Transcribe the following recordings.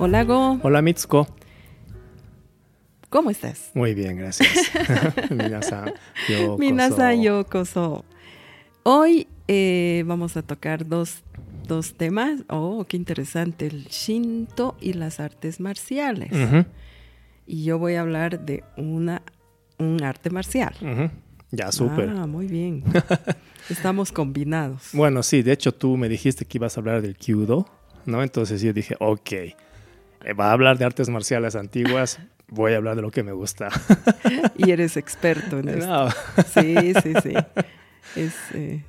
Hola Go, Hola Mitsuko. ¿cómo estás? Muy bien, gracias. Minasan, yokoso. Hoy eh, vamos a tocar dos, dos temas. Oh, qué interesante, el Shinto y las artes marciales. Y yo voy a hablar de una, un arte marcial. Ya, súper. Ah, muy bien. Estamos combinados. Bueno, sí, de hecho tú me dijiste que ibas a hablar del Kyudo, ¿no? Entonces yo dije, ok, va a hablar de artes marciales antiguas, voy a hablar de lo que me gusta. Y eres experto en esto. No, Sí, sí, sí. Es, eh,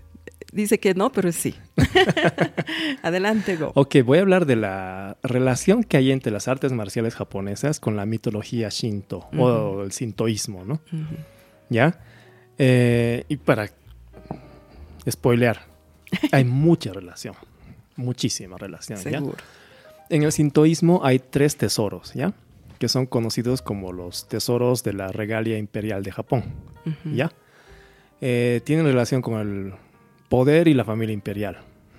dice que no, pero sí. Adelante, Go. Ok, voy a hablar de la relación que hay entre las artes marciales japonesas con la mitología Shinto o el sintoísmo, ¿no? ¿Ya? Eh, y para spoilear, hay mucha relación, muchísima relación, ¿ya? En el sintoísmo hay tres tesoros, ¿ya? Que son conocidos como los tesoros de la regalia imperial de Japón. ¿ya? Eh, tienen relación con el poder y la familia imperial,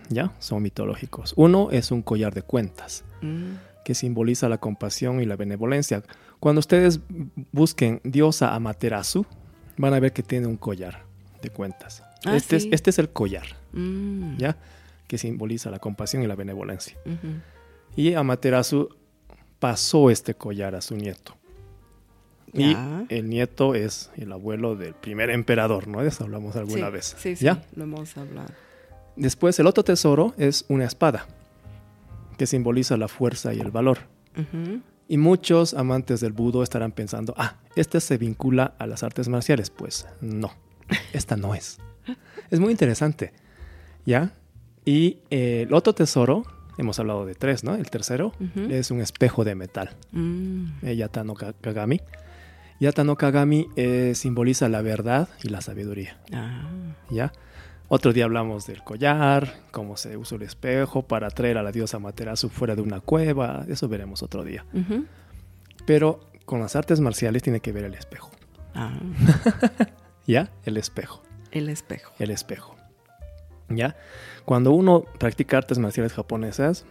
¿ya? Son mitológicos. Uno es un collar de cuentas, Mm. que simboliza la compasión y la benevolencia. Cuando ustedes busquen diosa Amaterasu, van a ver que tiene un collar de cuentas. Ah, este, sí. es, este es el collar, Mm. ¿ya? Que simboliza la compasión y la benevolencia. Ujú. Y Amaterasu pasó este collar a su nieto. Y Ya. el nieto es el abuelo del primer emperador, ¿no? De eso hablamos alguna Sí, vez. Sí, sí, ¿Ya? lo hemos hablado. Después, el otro tesoro es una espada, que simboliza la fuerza y el valor. Y muchos amantes del budo estarán pensando, ah, este se vincula a las artes marciales. Pues no, esta no es. Es muy interesante, ¿ya? Y eh, el otro tesoro, hemos hablado de tres, ¿no? El tercero es un espejo de metal, Mm. eh, Yata no Ka- Kagami. Yata no Kagami eh, simboliza la verdad y la sabiduría, Ah. ¿ya? Otro día hablamos del collar, cómo se usa el espejo para traer a la diosa Materasu fuera de una cueva, eso veremos otro día. Pero con las artes marciales tiene que ver el espejo. Ah, ¿Ya? El espejo. el espejo. El espejo. ¿Ya? Cuando uno practica artes marciales japonesas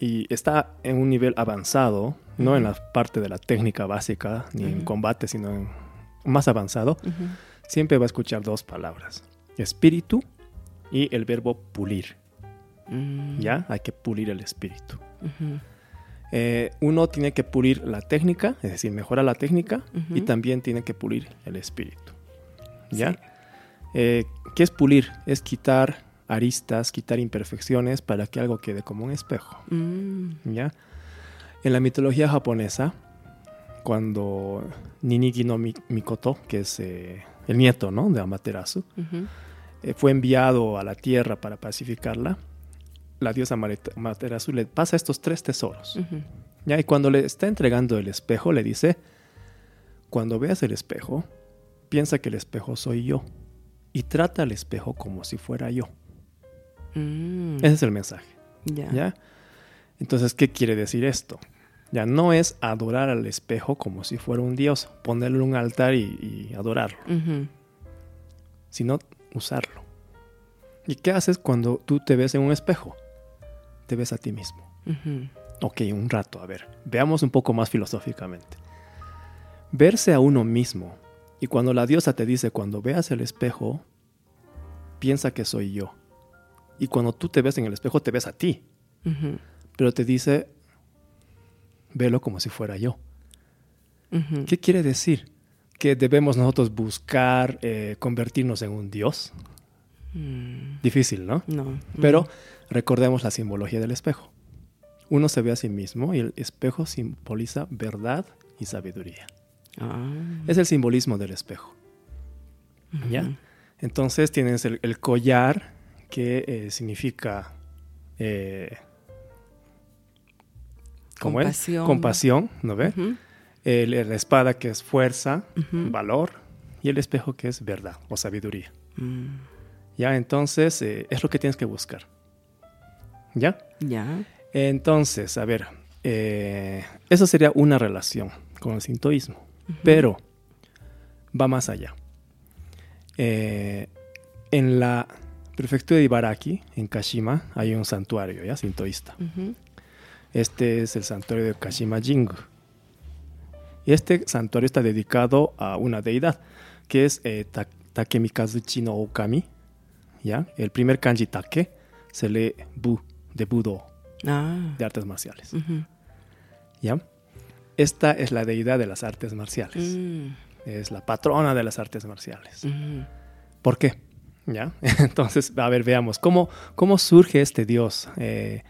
y está en un nivel avanzado, no en la parte de la técnica básica ni en combate, sino en más avanzado, siempre va a escuchar dos palabras: espíritu y el verbo pulir. Mm. ¿Ya? Hay que pulir el espíritu. Eh, uno tiene que pulir la técnica, es decir, mejora la técnica y también tiene que pulir el espíritu. ¿Ya? Sí. Eh, ¿Qué es pulir? Es quitar aristas, quitar imperfecciones para que algo quede como un espejo. Mm. ¿Ya? En la mitología japonesa, cuando Ninigi no Mi- Mikoto, que es eh, el nieto ¿no? de Amaterasu, eh, fue enviado a la tierra para pacificarla, la diosa Amaterasu le pasa estos tres tesoros. ¿Ya? Y cuando le está entregando el espejo, le dice, cuando veas el espejo, piensa que el espejo soy yo y trata al espejo como si fuera yo. Mm. Ese es el mensaje. Ya. ¿Ya? Entonces, ¿qué quiere decir esto? Ya no es adorar al espejo como si fuera un dios, ponerle un altar y, y adorarlo, sino usarlo. ¿Y qué haces cuando tú te ves en un espejo? Te ves a ti mismo. Ujú. Ok, un rato, a ver, veamos un poco más filosóficamente. Verse a uno mismo, y cuando la diosa te dice, cuando veas el espejo, piensa que soy yo. Y cuando tú te ves en el espejo, te ves a ti, Ujú. pero te dice, velo como si fuera yo. Ujú. ¿Qué quiere decir? ¿Que debemos nosotros buscar eh, convertirnos en un dios? Mm. Difícil, ¿no? No. Pero recordemos la simbología del espejo. Uno se ve a sí mismo y el espejo simboliza verdad y sabiduría. Ah. Es el simbolismo del espejo. ¿Ya? Entonces tienes el, el collar que eh, significa eh, ¿cómo es? Compasión. Compasión, ¿no ve? El- la espada que es fuerza, valor y el espejo que es verdad o sabiduría. Mm. ¿Ya? Entonces eh, es lo que tienes que buscar. ¿Ya? Ya. Entonces, a ver, eh, eso sería una relación con el sintoísmo, pero va más allá. En la prefectura de Ibaraki, en Kashima, hay un santuario ya sintoísta. Este es el santuario de Kashima Jingu. Y este santuario está dedicado a una deidad, que es eh, Ta- Takemikazuchi no Okami. ¿ya? El primer kanji Take se lee Bu, de Budo, Ah. de artes marciales. ¿ya? Esta es la deidad de las artes marciales. Mm, Es la patrona de las artes marciales. ¿Por qué? ¿Ya? Entonces, a ver, veamos. ¿Cómo, cómo surge este dios eh,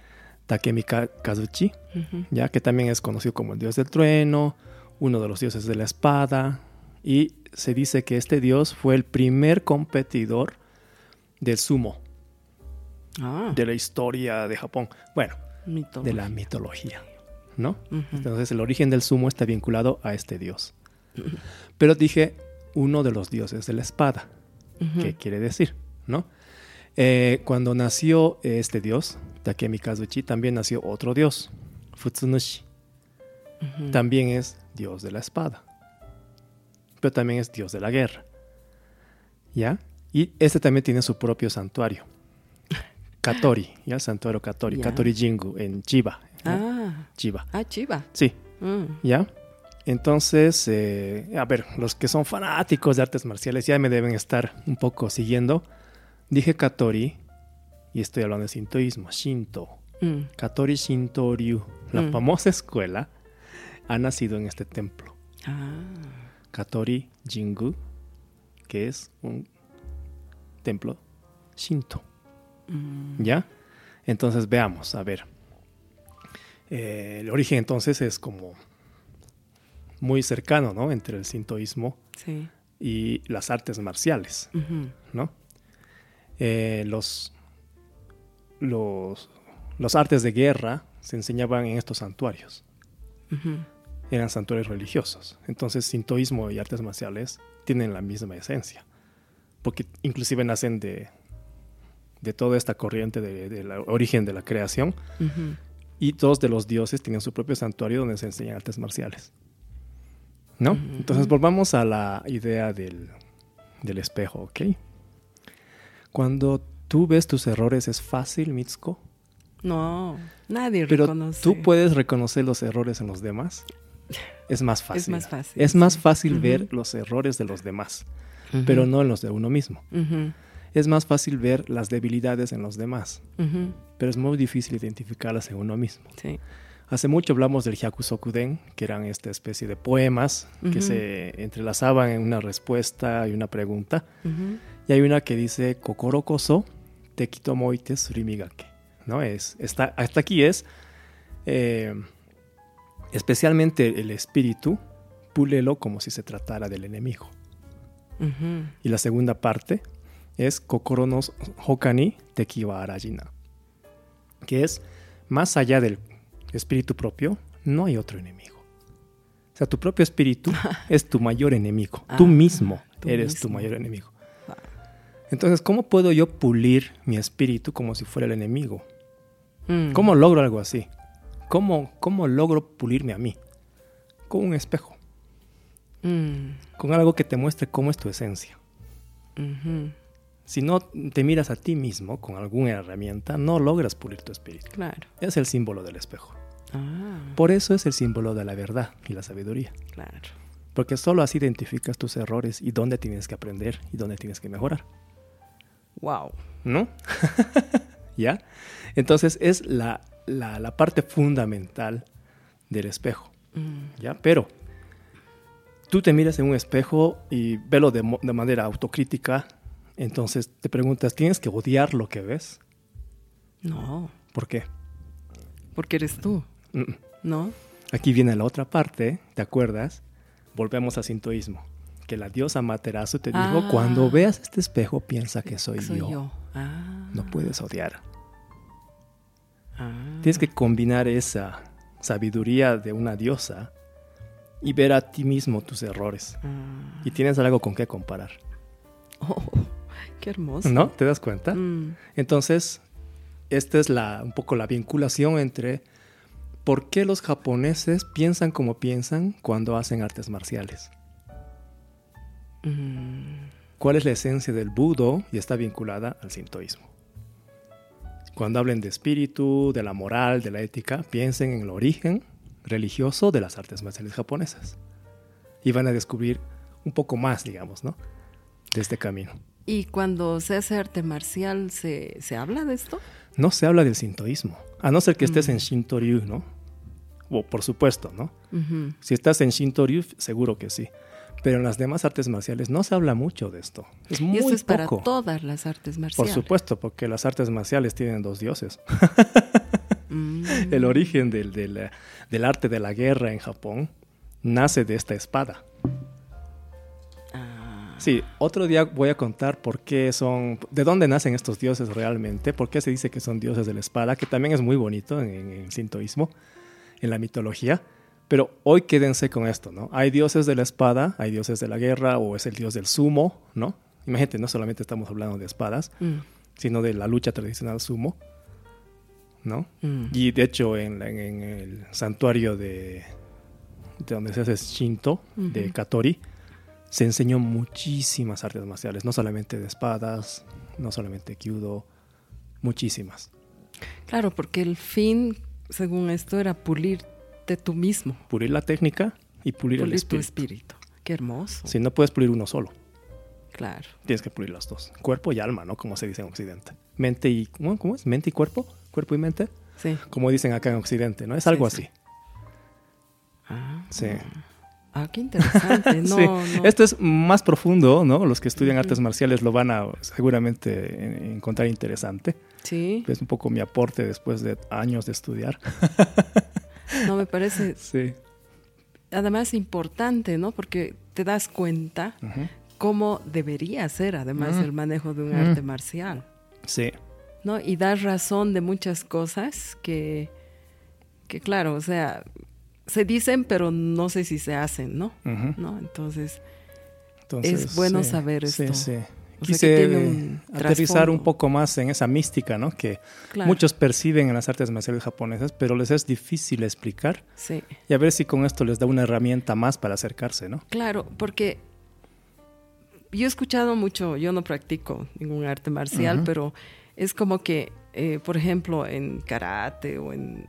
Takemika Kazuchi? ¿Ya? Que también es conocido como el dios del trueno, uno de los dioses de la espada. Y se dice que este dios fue el primer competidor del sumo, Ah, de la historia de Japón. Bueno, de la mitología, ¿no? Entonces el origen del sumo está vinculado a este dios. Pero dije uno de los dioses de la espada. ¿Qué quiere decir? ¿No? Eh, cuando nació este dios, Takemi Kazuchi, también nació otro dios, Futsunushi. También es dios de la espada. Pero también es dios de la guerra. ¿Ya? Y este también tiene su propio santuario. Katori, ¿ya? Santuario Katori. Katori Jingu en Chiba. ¿ya? Ah, Chiba. ah, chiva. Sí, Mm. ¿Ya? Entonces, eh, a ver, los que son fanáticos de artes marciales ya me deben estar un poco siguiendo. Dije Katori y estoy hablando de sintoísmo, Shinto. Mm. Katori Shinto Ryu, la Mm. famosa escuela, ha nacido en este templo. Ah, Katori Jingu, que es un templo Shinto. mm. ¿Ya? Entonces veamos, a ver. Eh, el origen entonces es como muy cercano, ¿no? Entre el sintoísmo sí. y las artes marciales. ¿no? Eh, los, los, los artes de guerra se enseñaban en estos santuarios. Eran santuarios religiosos. Entonces, sintoísmo y artes marciales tienen la misma esencia. Porque inclusive nacen de, de toda esta corriente de, de origen de la creación. Y dos de los dioses tienen su propio santuario donde se enseñan artes marciales. ¿No? Entonces volvamos a la idea del, del espejo, ¿ok? Cuando tú ves tus errores es fácil, Mitsuko, No, nadie pero reconoce. tú puedes reconocer los errores en los demás. Es más fácil. Es más fácil. Es más fácil ver los errores de los demás, pero no en los de uno mismo. Es más fácil ver las debilidades en los demás, pero es muy difícil identificarlas en uno mismo. Sí. Hace mucho hablamos del Hyakusokuden, que eran esta especie de poemas que se entrelazaban en una respuesta y una pregunta. Y hay una que dice Kokoro koso tekitomoite surimigake. ¿No? Es, está, hasta aquí es eh, especialmente el espíritu, púlelo como si se tratara del enemigo. Y la segunda parte es Kokoro no Hokani Tekiwa Arajina, que es más allá del espíritu propio, no hay otro enemigo. O sea, tu propio espíritu es tu mayor enemigo. Tú Ah, mismo tú eres tu mismo. mayor enemigo. Entonces, ¿cómo puedo yo pulir mi espíritu como si fuera el enemigo? Mm. ¿Cómo logro algo así? ¿Cómo, cómo logro pulirme a mí? Con un espejo, Mm. con algo que te muestre cómo es tu esencia. Si no te miras a ti mismo con alguna herramienta, no logras pulir tu espíritu. Claro. Es el símbolo del espejo. Ah, Por eso es el símbolo de la verdad y la sabiduría. claro. Porque solo así identificas tus errores y dónde tienes que aprender y dónde tienes que mejorar. Wow. ¿No? ¿Ya? Entonces es la, la- la parte fundamental del espejo. Mm. ¿Ya? Pero tú te miras en un espejo y velo de, manera autocrítica. Entonces te preguntas, ¿tienes que odiar lo que ves? No, ¿Por qué? porque eres tú. ¿No? Aquí viene la otra parte, ¿te acuerdas? Volvemos al sintoísmo. Que la diosa Materasu te dijo, Ah. cuando veas este espejo, piensa que soy, Soy yo. yo. Ah. No puedes odiar. Ah. Tienes que combinar esa sabiduría de una diosa y ver a ti mismo tus errores. Ah. Y tienes algo con qué comparar. Oh, qué hermoso. ¿No? ¿Te das cuenta? Mm. Entonces, esta es la, un poco la vinculación entre por qué los japoneses piensan como piensan cuando hacen artes marciales. Mm. ¿Cuál es la esencia del budo? Y está vinculada al sintoísmo. Cuando hablen de espíritu, de la moral, de la ética, piensen en el origen religioso de las artes marciales japonesas. Y van a descubrir un poco más, digamos, ¿no? De este camino. ¿Y cuando se hace arte marcial, se, se habla de esto? No se habla del sintoísmo, a no ser que estés Mm. en Shinto-ryu, ¿no? O por supuesto, ¿no? Si estás en Shinto-ryu, seguro que sí. Pero en las demás artes marciales no se habla mucho de esto. Es muy Y esto es para todas las artes Por marciales. supuesto, porque las artes marciales tienen dos dioses. Mm. El origen del, del, del arte de la guerra en Japón nace de esta espada. Ah, Sí, otro día voy a contar por qué son, de dónde nacen estos dioses realmente, por qué se dice que son dioses de la espada, que también es muy bonito en, en el sintoísmo, en la mitología. Pero hoy quédense con esto, ¿no? Hay dioses de la espada, hay dioses de la guerra, o es el dios del sumo, ¿no? Imagínate, no solamente estamos hablando de espadas, mm, sino de la lucha tradicional sumo, ¿no? mm. Y de hecho, en, en- el santuario de, de donde se hace Shinto, de. Katori, se enseñó muchísimas artes marciales, no solamente de espadas, no solamente kyudo, muchísimas. Claro, porque el fin, según esto, era pulirte tú mismo, Pulir la técnica y pulir, el pulir tu espíritu. espíritu. Qué hermoso. Si no puedes pulir uno solo, Claro. tienes que pulir los dos, cuerpo y alma, ¿no? Como se dice en Occidente. Mente y ¿cómo, cómo es? Mente y cuerpo, cuerpo y mente, Sí. como dicen acá en Occidente, ¿no? Es algo sí. así. Ah, Sí. ah, qué interesante. No, Sí. no. Esto es más profundo, ¿no? Los que estudian artes marciales lo van a seguramente en- encontrar interesante. Sí, Es un poco mi aporte después de años de estudiar. no me parece Sí. además importante, ¿no? Porque te das cuenta cómo debería ser, además, Mm. el manejo de un Mm. arte marcial, Sí. ¿no? Y dar razón de muchas cosas que, que claro, o sea, se dicen, pero no sé si se hacen, ¿no? ¿No? Entonces, Entonces, Es bueno sí, saber sí, esto. sí. O Quise un aterrizar un poco más en esa mística, ¿no? Que claro, muchos perciben en las artes marciales japonesas, pero les es difícil explicar. sí. Y a ver si con esto les da una herramienta más para acercarse, ¿no? Claro, porque yo he escuchado mucho, yo no practico ningún arte marcial, pero es como que, eh, por ejemplo, en karate o en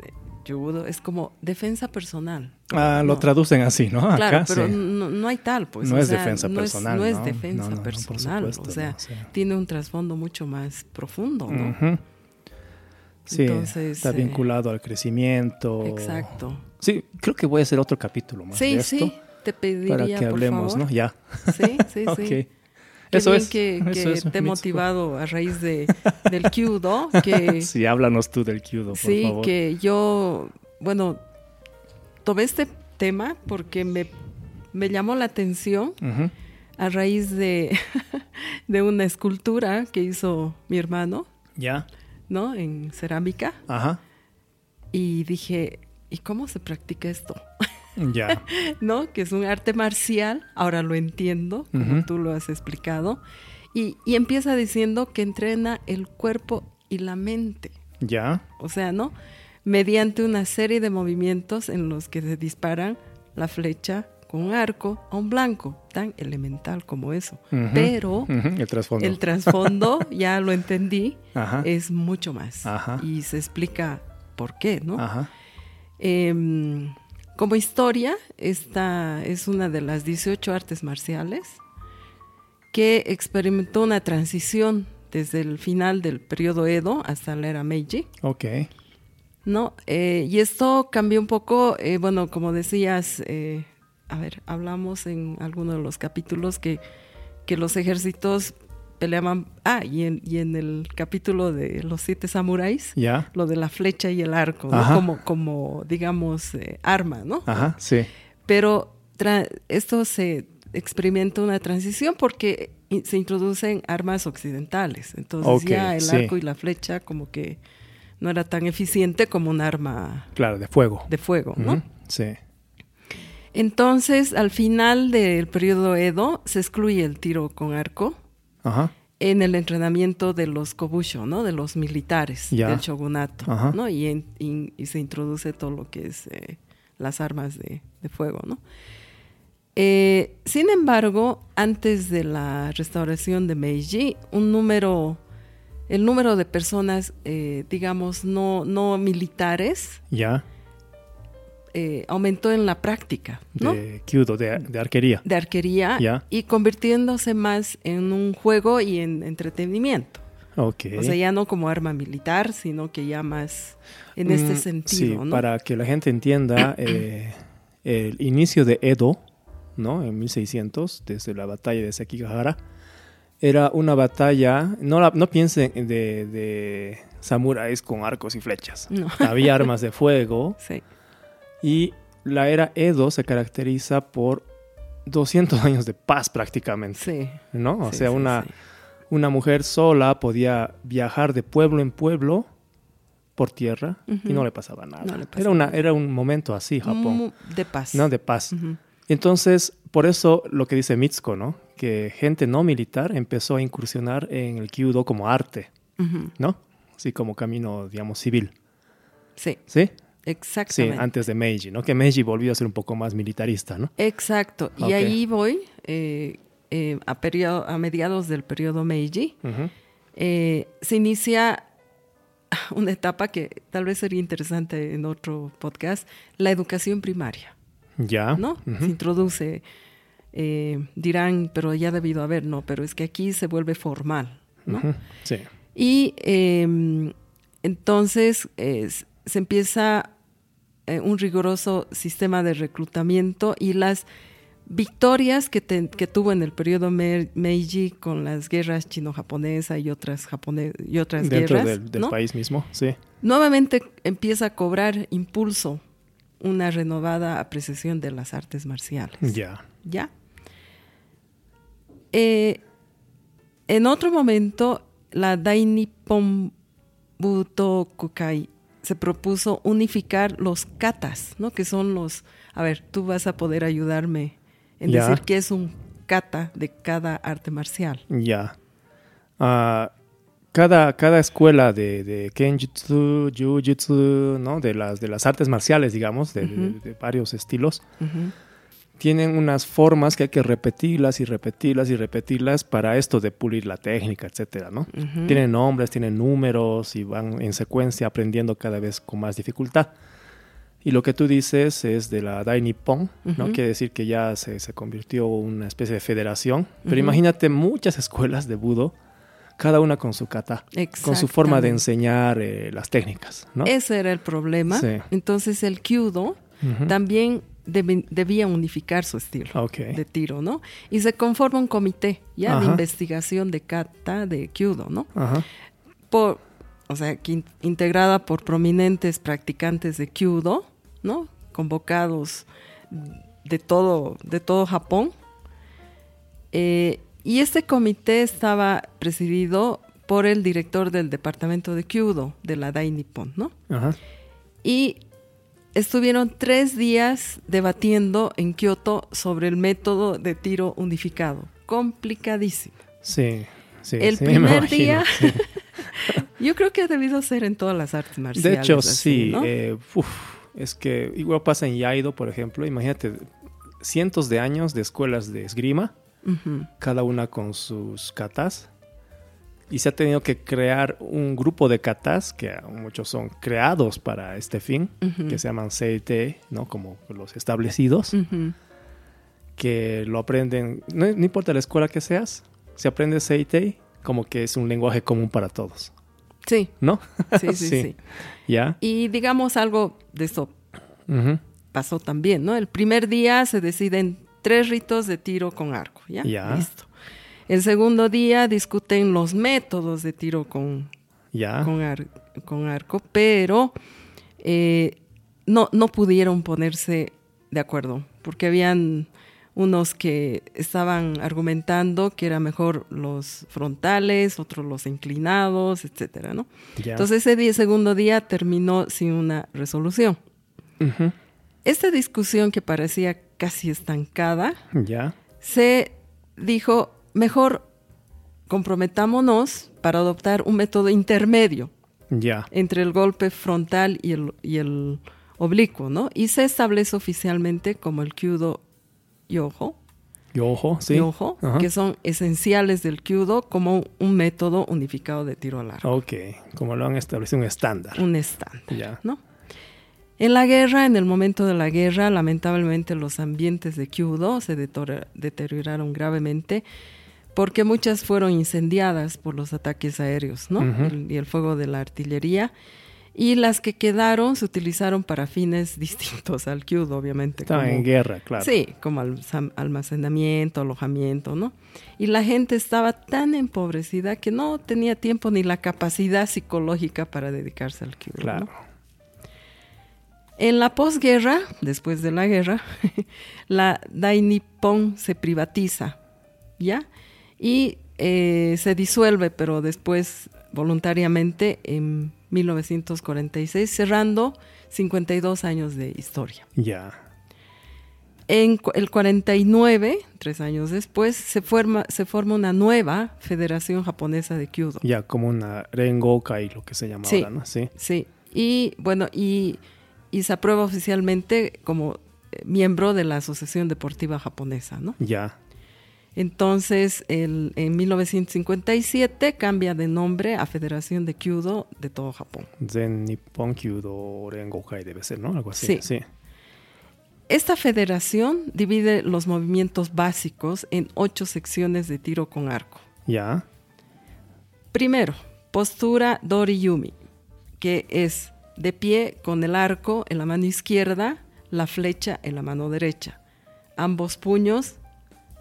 es como defensa personal. Ah, lo traducen así, ¿no? Acá Claro, pero sí. no, no hay tal, pues. no o es sea, defensa no personal. Es, no es defensa personal, supuesto, o sea, tiene un trasfondo mucho más profundo, ¿no? Sí, Entonces, está eh, vinculado al crecimiento. Exacto. Sí, creo que voy a hacer otro capítulo más Sí, de esto sí, te pediría, para que por hablemos, favor. ¿no? Ya. Sí, sí, ok. sí. Qué Eso bien es. que, eso que es, te he motivado a raíz de, del Kyudo, que Sí, háblanos tú del Kyudo, por sí, favor. que yo, bueno, tomé este tema porque me, me llamó la atención a raíz de, de una escultura que hizo mi hermano, Ya. ¿no? En cerámica. Ajá. Y dije, ¿y cómo se practica esto? Ya. ¿No? Que es un arte marcial, ahora lo entiendo, como tú lo has explicado. Y, y empieza diciendo que entrena el cuerpo y la mente. Ya. O sea, ¿no? Mediante una serie de movimientos en los que se disparan la flecha con un arco a un blanco, tan elemental como eso. Pero El trasfondo. el trasfondo, ya lo entendí, Ajá. es mucho más. Ajá. Y se explica por qué, ¿no? Ajá. Em, como historia, esta es una de las 18 artes marciales que experimentó una transición desde el final del periodo Edo hasta la era Meiji, Ok. ¿no? Eh, y esto cambió un poco, eh, bueno, como decías, eh, a ver, hablamos en alguno de los capítulos que, que los ejércitos peleaban, ah, y en, y en el capítulo de los siete samuráis, Ya. lo de la flecha y el arco, como, como, digamos, eh, arma, ¿no? Ajá. Sí. Pero esto se experimenta una transición porque se introducen armas occidentales. Entonces ya el sí. arco y la flecha como que no era tan eficiente como un arma Claro, de fuego. de fuego, ¿no? Sí. Entonces, al final del periodo Edo, se excluye el tiro con arco Ajá. en el entrenamiento de los kobusho, ¿no? De los militares Ya. del shogunato, Ajá. ¿no? Y, en- y- y se introduce todo lo que es eh, las armas de, de fuego, ¿no? Eh, sin embargo, antes de la restauración de Meiji, un número el número de personas, eh, digamos, no, no militares, Ya. Eh, aumentó en la práctica, ¿no? De Kyudo, de, de arquería. de arquería y convirtiéndose más en un juego y en entretenimiento. O sea, ya no como arma militar, sino que ya más en este Mm, sentido, sí, ¿no? para que la gente entienda, eh, el inicio de Edo, ¿no? En 1600, desde la batalla de Sekigahara, era una batalla, no, la- no piensen de, de samuráis con arcos y flechas. No. Había armas de fuego Sí, y la era Edo se caracteriza por 200 años de paz prácticamente, sí. ¿no? O sí, sea, sí, una, sí. una mujer sola podía viajar de pueblo en pueblo por tierra y no le pasaba nada. No le pasaba era, una, era un momento así, Japón, De paz. ¿no? De paz. Entonces, por eso lo que dice Mitsuko, ¿no? Que gente no militar empezó a incursionar en el kyudo como arte. ¿no? Así como camino, digamos, civil, Sí, ¿sí? Sí, exactamente. antes de Meiji, ¿no? Que Meiji volvió a ser un poco más militarista, ¿no? Exacto. Y ahí voy eh, eh, a, periodo- a mediados del periodo Meiji. Eh, se inicia una etapa que tal vez sería interesante en otro podcast, la educación primaria, Ya. ¿no? Se introduce, dirán, pero ya ha debido haber, no, pero es que aquí se vuelve formal, ¿no? Sí. Y eh, entonces se empieza eh, un riguroso sistema de reclutamiento y las victorias que, te- que tuvo en el periodo Me- Meiji con las guerras chino-japonesa y otras, japone- y otras Dentro guerras, del, del ¿no? país mismo, sí. nuevamente empieza a cobrar impulso una renovada apreciación de las artes marciales. Ya. ¿Ya? Eh, en otro momento, la Dainippon Butokukai se propuso unificar los katas, ¿no? Que son los... A ver, tú vas a poder ayudarme en decir qué es un kata de cada arte marcial. Ya. Ah, cada, cada escuela de, de Kenjutsu, Jujutsu, ¿no? De las, de las artes marciales, digamos, de, varios estilos, Ujú. Tienen unas formas que hay que repetirlas y repetirlas y repetirlas para esto de pulir la técnica, etcétera, ¿no? Ujú. Tienen nombres, tienen números y van en secuencia aprendiendo cada vez con más dificultad. Y lo que tú dices es de la Dai Nippon, ¿no? Ujú. Quiere decir que ya se, se convirtió en una especie de federación. Pero Ujú. imagínate muchas escuelas de budo, cada una con su kata, con su forma de enseñar eh, las técnicas, ¿no? Ese era el problema. Sí. Entonces el kyudo también debe- debía unificar su estilo. De tiro, ¿no? Y se conforma un comité ya de investigación de kata de kyudo, ¿no? Ajá. Por, o sea, que in- integrada por prominentes practicantes de kyudo, ¿no? Convocados de todo, de todo Japón. Eh, y este comité estaba presidido por el director del departamento de kyudo de la Dai Nippon, ¿no? Ajá. Y estuvieron tres días debatiendo en Kioto sobre el método de tiro unificado. Complicadísimo. Sí. sí el sí, primer día, sí. yo creo que ha debido ser en todas las artes marciales. De hecho, así, sí. ¿no? eh, uf, es que igual pasa en Yaido, por ejemplo. Imagínate, cientos de años de escuelas de esgrima, cada una con sus katas. Y se ha tenido que crear un grupo de katas, que muchos son creados para este fin, que se llaman CT, ¿no? Como los establecidos, que lo aprenden, no, no importa la escuela que seas, se aprende CT como que es un lenguaje común para todos, Sí, ¿no? sí, sí, Sí. sí. ¿Ya? Y digamos algo de esto Ujú. pasó también, ¿no? El primer día se deciden tres ritos de tiro con arco, ¿ya? Ya. Listo. El segundo día discuten los métodos de tiro con, con, ar- con arco, pero eh, no, no pudieron ponerse de acuerdo, porque habían unos que estaban argumentando que era mejor los frontales, otros los inclinados, etcétera, ¿no? Entonces ese día, segundo día terminó sin una resolución. Esta discusión que parecía casi estancada, se dijo, mejor comprometámonos para adoptar un método intermedio entre el golpe frontal y el, y el oblicuo, ¿no? Y se establece oficialmente como el Kyudo Yoho, Yoho, sí. Yoho, Ajá. que son esenciales del Kyudo como un método unificado de tiro al arco, Ok, como lo han establecido un estándar. un estándar, Ya. ¿no? En la guerra, en el momento de la guerra, lamentablemente los ambientes de Kyudo se deterioraron gravemente porque muchas fueron incendiadas por los ataques aéreos, ¿no? El- y el fuego de la artillería. Y las que quedaron se utilizaron para fines distintos al Kyudo, obviamente. Estaban en guerra, claro. Sí, como almacenamiento, alojamiento, ¿no? Y la gente estaba tan empobrecida que no tenía tiempo ni la capacidad psicológica para dedicarse al. ¿no? Claro. En la posguerra, después de la guerra, la Dai Nippon se privatiza, ¿ya? Y eh, se disuelve, pero después voluntariamente en 1946, cerrando 52 años de historia. Ya. En el 49, tres años después, se forma, se forma una nueva Federación Japonesa de Kyudo. Ya, como una Rengokai, lo que se llama Sí. ahora, ¿no? Sí. Sí, y bueno, y, y se aprueba oficialmente como eh, miembro de la Asociación Deportiva Japonesa, ¿no? Ya. Entonces, el- en 1957 cambia de nombre a Federación de Kyudo de todo Japón. Zen Nippon Kyudo Rengokai debe ser, ¿no? Algo así. Sí. Sí. Esta federación divide los movimientos básicos en ocho secciones de tiro con arco. Ya. Primero, postura Dori-Yumi, que es de pie con el arco en la mano izquierda, la flecha en la mano derecha, ambos puños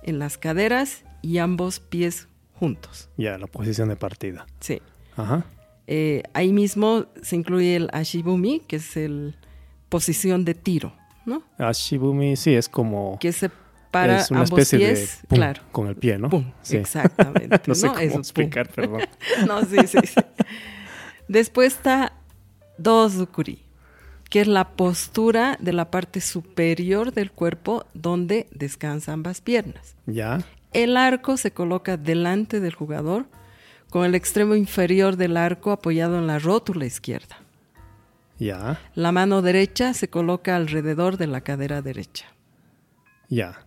en las caderas y ambos pies juntos. Ya, la posición de partida. Sí. Ajá. Eh, ahí mismo se incluye el Ashibumi, que es el posición de tiro, ¿no? Ashibumi, sí, es como. Que se para es una ambos especie pies, de. pum, claro. Con el pie, ¿no? Pum, Sí. exactamente. no sé ¿no? cómo explicar, perdón. No, sí, sí, sí. Después está Dozukuri, que es la postura de la parte superior del cuerpo donde descansan ambas piernas. Ya. El arco se coloca delante del jugador con el extremo inferior del arco apoyado en la rótula izquierda. Ya. La mano derecha se coloca alrededor de la cadera derecha. Ya.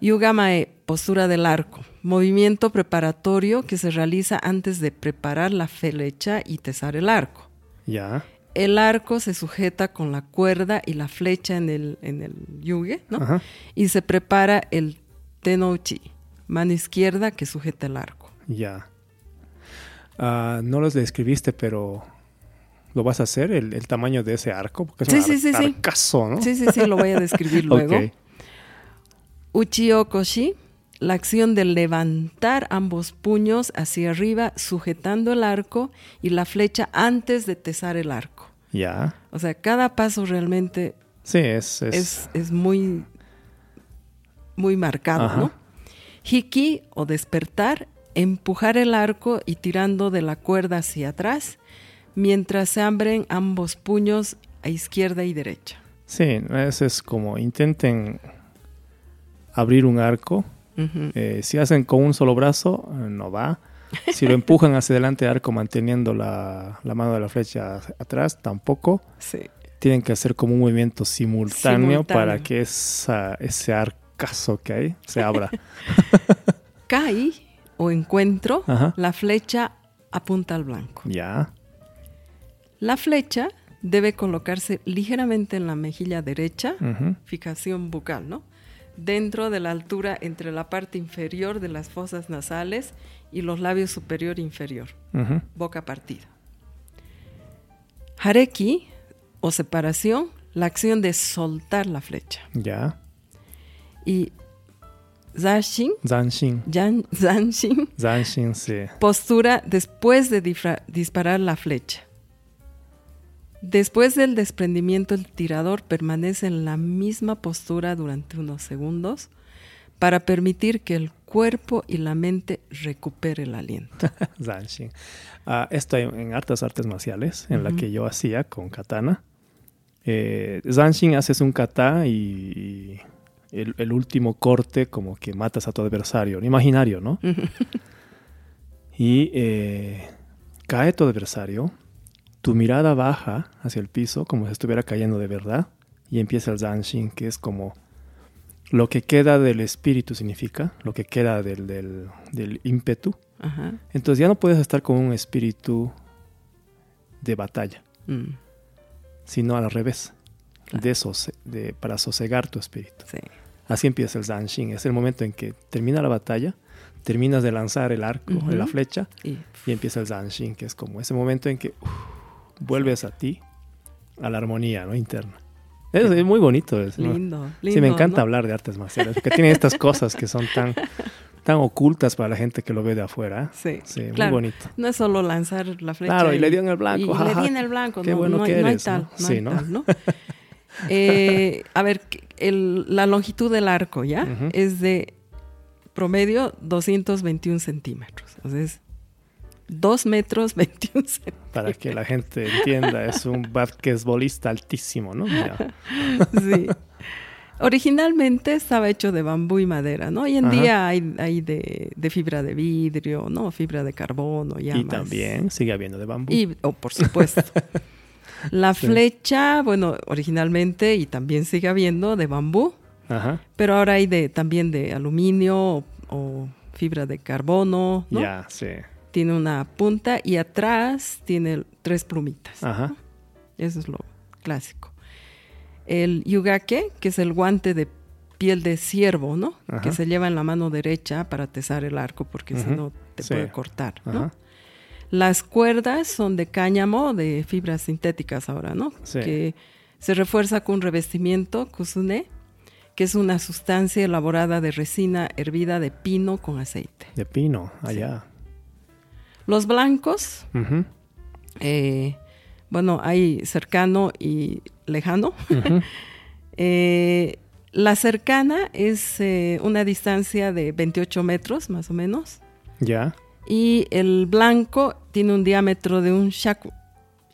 Yugamae, postura del arco, movimiento preparatorio que se realiza antes de preparar la flecha y tesar el arco. Ya. El arco se sujeta con la cuerda y la flecha en el, en el yuge, ¿no? Ajá. Y se prepara el tenouchi, mano izquierda que sujeta el arco. Ya. Ah, no los describiste, pero ¿lo vas a hacer? ¿El, el tamaño de ese arco? Porque es Sí, un sí, sí, arcazo, ¿no? Sí, sí, sí, lo voy a describir luego. Ok. Uchiokoshi, la acción de levantar ambos puños hacia arriba sujetando el arco y la flecha antes de tesar el arco. Ya. O sea, cada paso realmente Sí, es. es- es, es muy, muy marcado, Ajá. ¿no? Hiki o despertar, empujar el arco y tirando de la cuerda hacia atrás mientras se abren ambos puños a izquierda y derecha. Sí, eso es como intenten abrir un arco. Eh, si hacen con un solo brazo, no va. Si lo empujan hacia adelante el arco manteniendo la, la mano de la flecha atrás, tampoco. Sí. Tienen que hacer como un movimiento simultáneo, Simultáneo. para que esa, ese arcazo que hay se abra. Kai o encuentro, Ajá. la flecha apunta al blanco. ya. La flecha debe colocarse ligeramente en la mejilla derecha, fijación bucal, ¿no? Dentro de la altura entre la parte inferior de las fosas nasales y los labios superior e inferior, boca partida. Hareki o separación, la acción de soltar la flecha. Ya. Y Zanshin. yan- Zanshin, Zanshin, sí. postura después de disparar la flecha. Después del desprendimiento, el tirador permanece en la misma postura durante unos segundos para permitir que el cuerpo y la mente recupere el aliento. Zanshin. Ah, esto en hartas artes marciales, en la que yo hacía con katana. Eh, Zanshin haces un kata y el, el último corte como que matas a tu adversario, imaginario, ¿no? y eh, cae tu adversario, tu mirada baja hacia el piso como si estuviera cayendo de verdad y empieza el Zanshin, que es como lo que queda del espíritu significa, lo que queda del, del, del ímpetu. Ajá. Entonces ya no puedes estar con un espíritu de batalla, Mm, sino al revés, Claro. de sose- de, para sosegar tu espíritu. sí. Así empieza el Zanshin. Es el momento en que termina la batalla, terminas de lanzar el arco, la flecha, Y y empieza el Zanshin, que es como ese momento en que vuelves a ti, a la armonía ¿no? interna. Es, es muy bonito. es, ¿no? lindo, lindo. Sí, me encanta ¿no? hablar de artes marciales, porque tiene estas cosas que son tan, tan ocultas para la gente que lo ve de afuera. Sí, Sí, claro. muy bonito. No es solo lanzar la flecha. Claro, y le dio en el blanco, Y le di en el blanco. qué no, bueno que no hay eres, tal. Sí, ¿no? tal, ¿no? Eh, a ver, el- la longitud del arco, ¿ya? Es de promedio 221 centímetros. O sea, es 2 metros 21 centímetros. Para que la gente entienda, es un basquetbolista altísimo, ¿no? Ya. Sí. Originalmente estaba hecho de bambú y madera, ¿no? Hoy en Ajá. día hay, hay de, de fibra de vidrio, ¿no? Fibra de carbono, ya Y más. también sigue habiendo de bambú. Y, oh, por supuesto. La Sí. flecha, bueno, originalmente y también sigue habiendo de bambú, Ajá. pero ahora hay de también de aluminio o, o fibra de carbono, ¿no? Ya, sí. Tiene una punta y atrás tiene tres plumitas. Ajá. Eso es lo clásico. El yugake, que es el guante de piel de ciervo, ¿no? Ajá. Que se lleva en la mano derecha para atesar el arco, porque si no te Sí. puede cortar, ¿no? Ajá. Las cuerdas son de cáñamo, de fibras sintéticas ahora, ¿no? Sí. Que se refuerza con un revestimiento, kusune, que es una sustancia elaborada de resina hervida de pino con aceite. De pino, allá. Los blancos, eh, bueno, hay cercano y lejano. Eh, la cercana es eh, una distancia de 28 metros, más o menos. Ya. Y el blanco tiene un diámetro de un shaku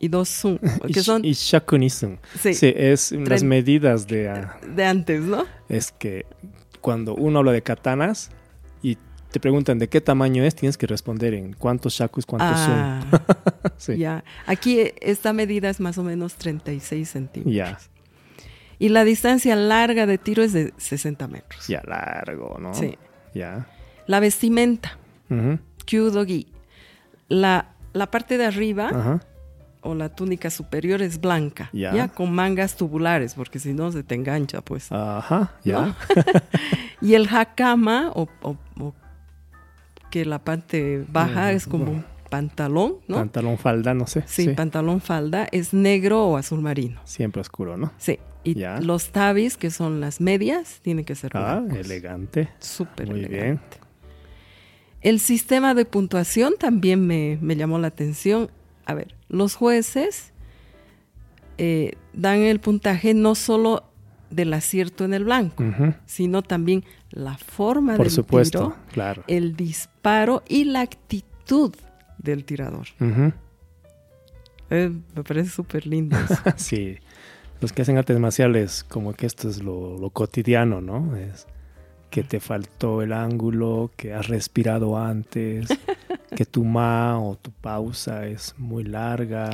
y dos sun, que Y- son Y shakunism. sí, Sí, es las Tren- medidas de... ah, de antes, ¿no? es que cuando uno habla de katanas y te preguntan de qué tamaño es, tienes que responder en cuántos shakus, cuántos Ah, son. Sí. ya. Aquí esta medida es más o menos 36 centímetros. Ya. Y la distancia larga de tiro es de 60 metros. Ya largo, ¿no? Sí. Ya. La vestimenta, Ujú, kyudogi. La, la parte de arriba o la túnica superior es blanca, Ya. ya, con mangas tubulares, porque si no se te engancha, pues. Ajá. Ya. ¿no? y el hakama, o, o- o que la parte baja es como un pantalón, ¿no? Pantalón falda, no sé. sí, pantalón falda, es negro o azul marino. Siempre oscuro, ¿no? Sí. Y Ya. los tabis, que son las medias, tienen que ser Ah, blancos. elegante. Súper Muy elegante. El sistema de puntuación también me, me llamó la atención. A ver, los jueces eh, dan el puntaje no solo del acierto en el blanco, sino también la forma Por del supuesto, tiro, claro. el disparo y la actitud del tirador. Eh, me parece súper lindo. eso. Sí, los que hacen artes marciales, como que esto es lo, lo cotidiano, ¿no? Es que te faltó el ángulo, que has respirado antes, que tu ma o tu pausa es muy larga.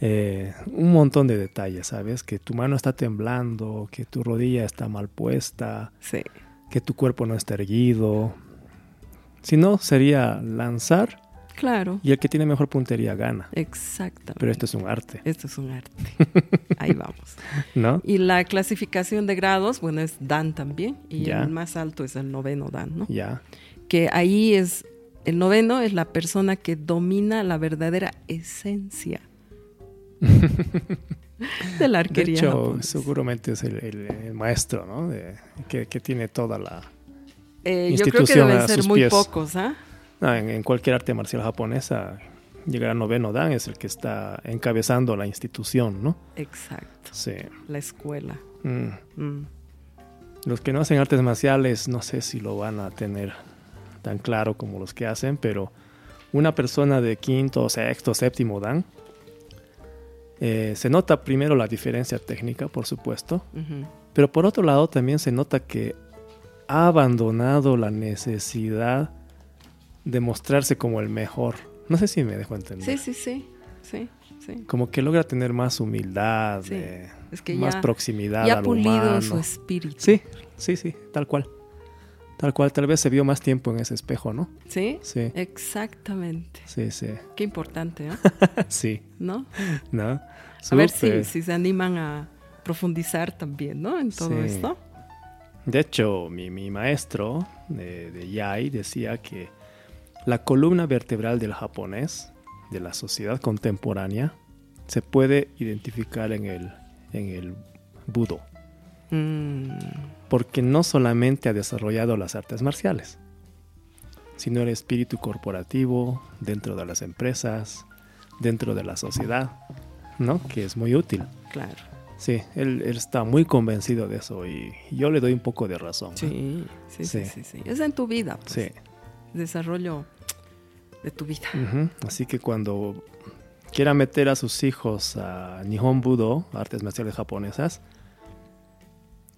Eh, un montón de detalles, ¿sabes? Que tu mano está temblando, que tu rodilla está mal puesta, Sí, que tu cuerpo no está erguido. Si no, sería lanzar claro, y el que tiene mejor puntería gana. exactamente. Pero esto es un arte, Esto es un arte. Ahí vamos. ¿no? Y la clasificación de grados, bueno, es Dan también. Y Ya. el más alto es el noveno Dan, ¿no? Ya. Que ahí es, el noveno es la persona que domina la verdadera esencia de la De arquería. hecho, japonesa. seguramente es el, el- el maestro, ¿no? De- que, que tiene toda la... Eh, yo creo que institución deben ser muy pies. pocos, ¿ah? No, en, en cualquier arte marcial japonesa, llegar a noveno dan es el que está encabezando la institución, ¿no? Exacto, Sí. la escuela. Mm. Mm. Los que no hacen artes marciales, no sé si lo van a tener tan claro como los que hacen, pero una persona de quinto, sexto, séptimo dan, eh, se nota primero la diferencia técnica, por supuesto. Pero por otro lado también se nota que ha abandonado la necesidad de mostrarse como el mejor. No sé si me dejo entender. Sí, sí, sí, sí. sí. Como que logra tener más humildad, Sí. eh, Es que más ya, proximidad ya ha pulido humano. su espíritu. Sí, sí, sí, tal cual. Tal cual, tal vez se vio más tiempo en ese espejo, ¿no? ¿Sí? Sí, Exactamente. sí, sí. Qué importante, ¿eh? sí, ¿no? ¿no? A ver si, si se animan a profundizar también, ¿no? En todo Sí. esto. De hecho, mi, mi maestro de, de Yai decía que la columna vertebral del japonés, de la sociedad contemporánea, se puede identificar en el, en el budo, Mm, porque no solamente ha desarrollado las artes marciales, sino el espíritu corporativo dentro de las empresas, dentro de la sociedad, ¿no? Que es muy útil. claro. Sí, él, él está muy convencido de eso y yo le doy un poco de razón. Sí, sí, sí, Sí. sí, sí. Es en tu vida, pues. Sí. Desarrollo de tu vida. Así que cuando quiera meter a sus hijos a Nihon Budo, artes marciales japonesas,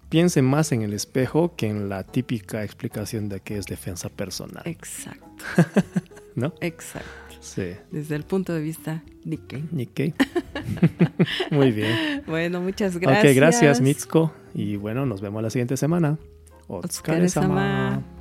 piensen más en el espejo que en la típica explicación de que es defensa personal, Exacto, ¿no? exacto. Sí. Desde el punto de vista Nikkei. Nikkei. Muy bien. Bueno, muchas gracias. Ok, gracias Mitsuko. Y bueno, nos vemos la siguiente semana. Otsukare-sama.